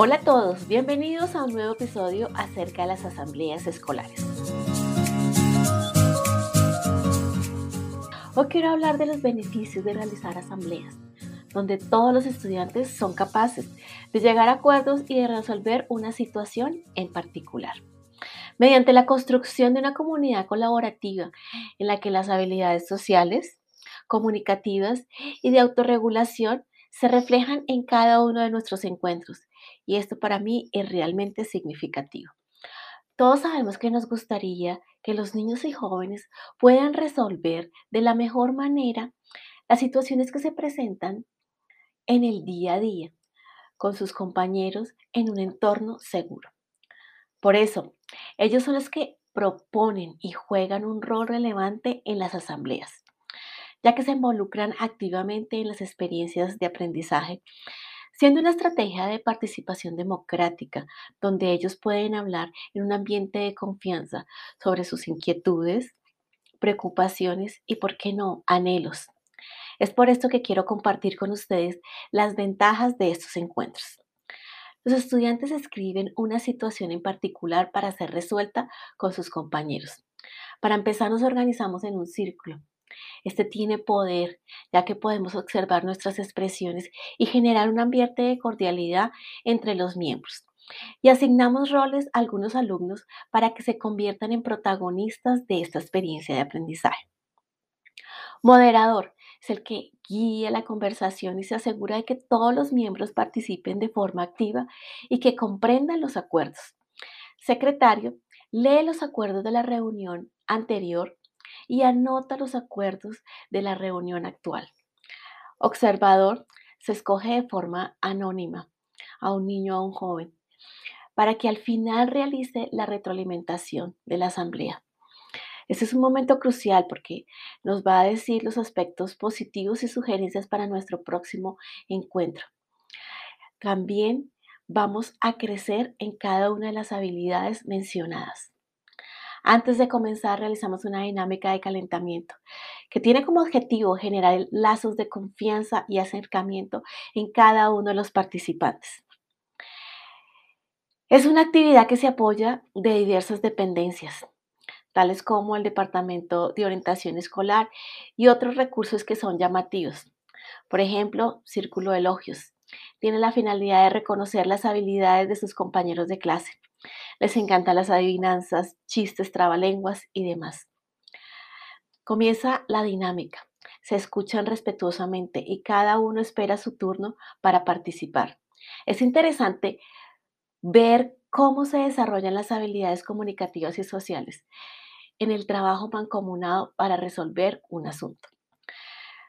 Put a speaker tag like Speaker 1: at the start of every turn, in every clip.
Speaker 1: Hola a todos, bienvenidos a un nuevo episodio acerca de las asambleas escolares. Hoy quiero hablar de los beneficios de realizar asambleas, donde todos los estudiantes son capaces de llegar a acuerdos y de resolver una situación en particular. Mediante la construcción de una comunidad colaborativa en la que las habilidades sociales, comunicativas y de autorregulación se reflejan en cada uno de nuestros encuentros y esto para mí es realmente significativo. Todos sabemos que nos gustaría que los niños y jóvenes puedan resolver de la mejor manera las situaciones que se presentan en el día a día con sus compañeros en un entorno seguro. Por eso, ellos son los que proponen y juegan un rol relevante en las asambleas, ya que se involucran activamente en las experiencias de aprendizaje siendo una estrategia de participación democrática, donde ellos pueden hablar en un ambiente de confianza sobre sus inquietudes, preocupaciones y, por qué no, anhelos. Es por esto que quiero compartir con ustedes las ventajas de estos encuentros. Los estudiantes escriben una situación en particular para ser resuelta con sus compañeros. Para empezar, nos organizamos en un círculo este tiene poder, ya que podemos observar nuestras expresiones y generar un ambiente de cordialidad entre los miembros. Y asignamos roles a algunos alumnos para que se conviertan en protagonistas de esta experiencia de aprendizaje. Moderador es el que guía la conversación y se asegura de que todos los miembros participen de forma activa y que comprendan los acuerdos. Secretario lee los acuerdos de la reunión anterior y anota los acuerdos de la reunión actual. Observador se escoge de forma anónima a un niño o a un joven para que al final realice la retroalimentación de la asamblea. Este es un momento crucial porque nos va a decir los aspectos positivos y sugerencias para nuestro próximo encuentro. También vamos a crecer en cada una de las habilidades mencionadas. Antes de comenzar, realizamos una dinámica de calentamiento que tiene como objetivo generar lazos de confianza y acercamiento en cada uno de los participantes. Es una actividad que se apoya de diversas dependencias, tales como el Departamento de Orientación Escolar y otros recursos que son llamativos. Por ejemplo, Círculo de Elogios. Tiene la finalidad de reconocer las habilidades de sus compañeros de clase. Les encantan las adivinanzas, chistes, trabalenguas y demás. Comienza la dinámica. Se escuchan respetuosamente y cada uno espera su turno para participar. Es interesante ver cómo se desarrollan las habilidades comunicativas y sociales en el trabajo mancomunado para resolver un asunto.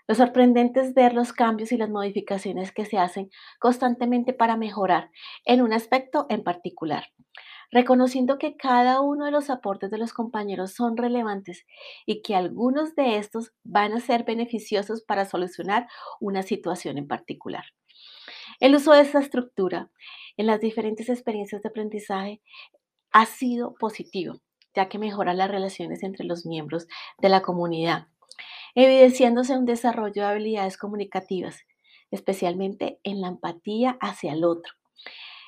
Speaker 1: Lo sorprendente es ver los cambios y las modificaciones que se hacen constantemente para mejorar en un aspecto en particular reconociendo que cada uno de los aportes de los compañeros son relevantes y que algunos de estos van a ser beneficiosos para solucionar una situación en particular. El uso de esta estructura en las diferentes experiencias de aprendizaje ha sido positivo, ya que mejora las relaciones entre los miembros de la comunidad, evidenciándose un desarrollo de habilidades comunicativas, especialmente en la empatía hacia el otro,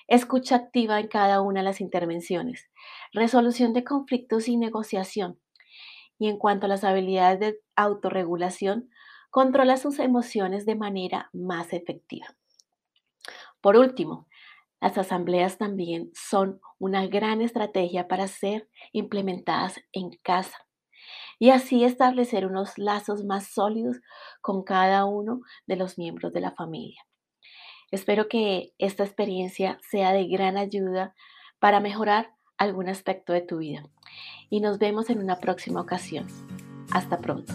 Speaker 1: escucha activa en cada una de las intervenciones, resolución de conflictos y negociación. Y en cuanto a las habilidades de autorregulación, controla sus emociones de manera más efectiva. Por último, las asambleas también son una gran estrategia para ser implementadas en casa y así establecer unos lazos más sólidos con cada uno de los miembros de la familia. Espero que esta experiencia sea de gran ayuda para mejorar algún aspecto de tu vida. Y nos vemos en una próxima ocasión. Hasta pronto.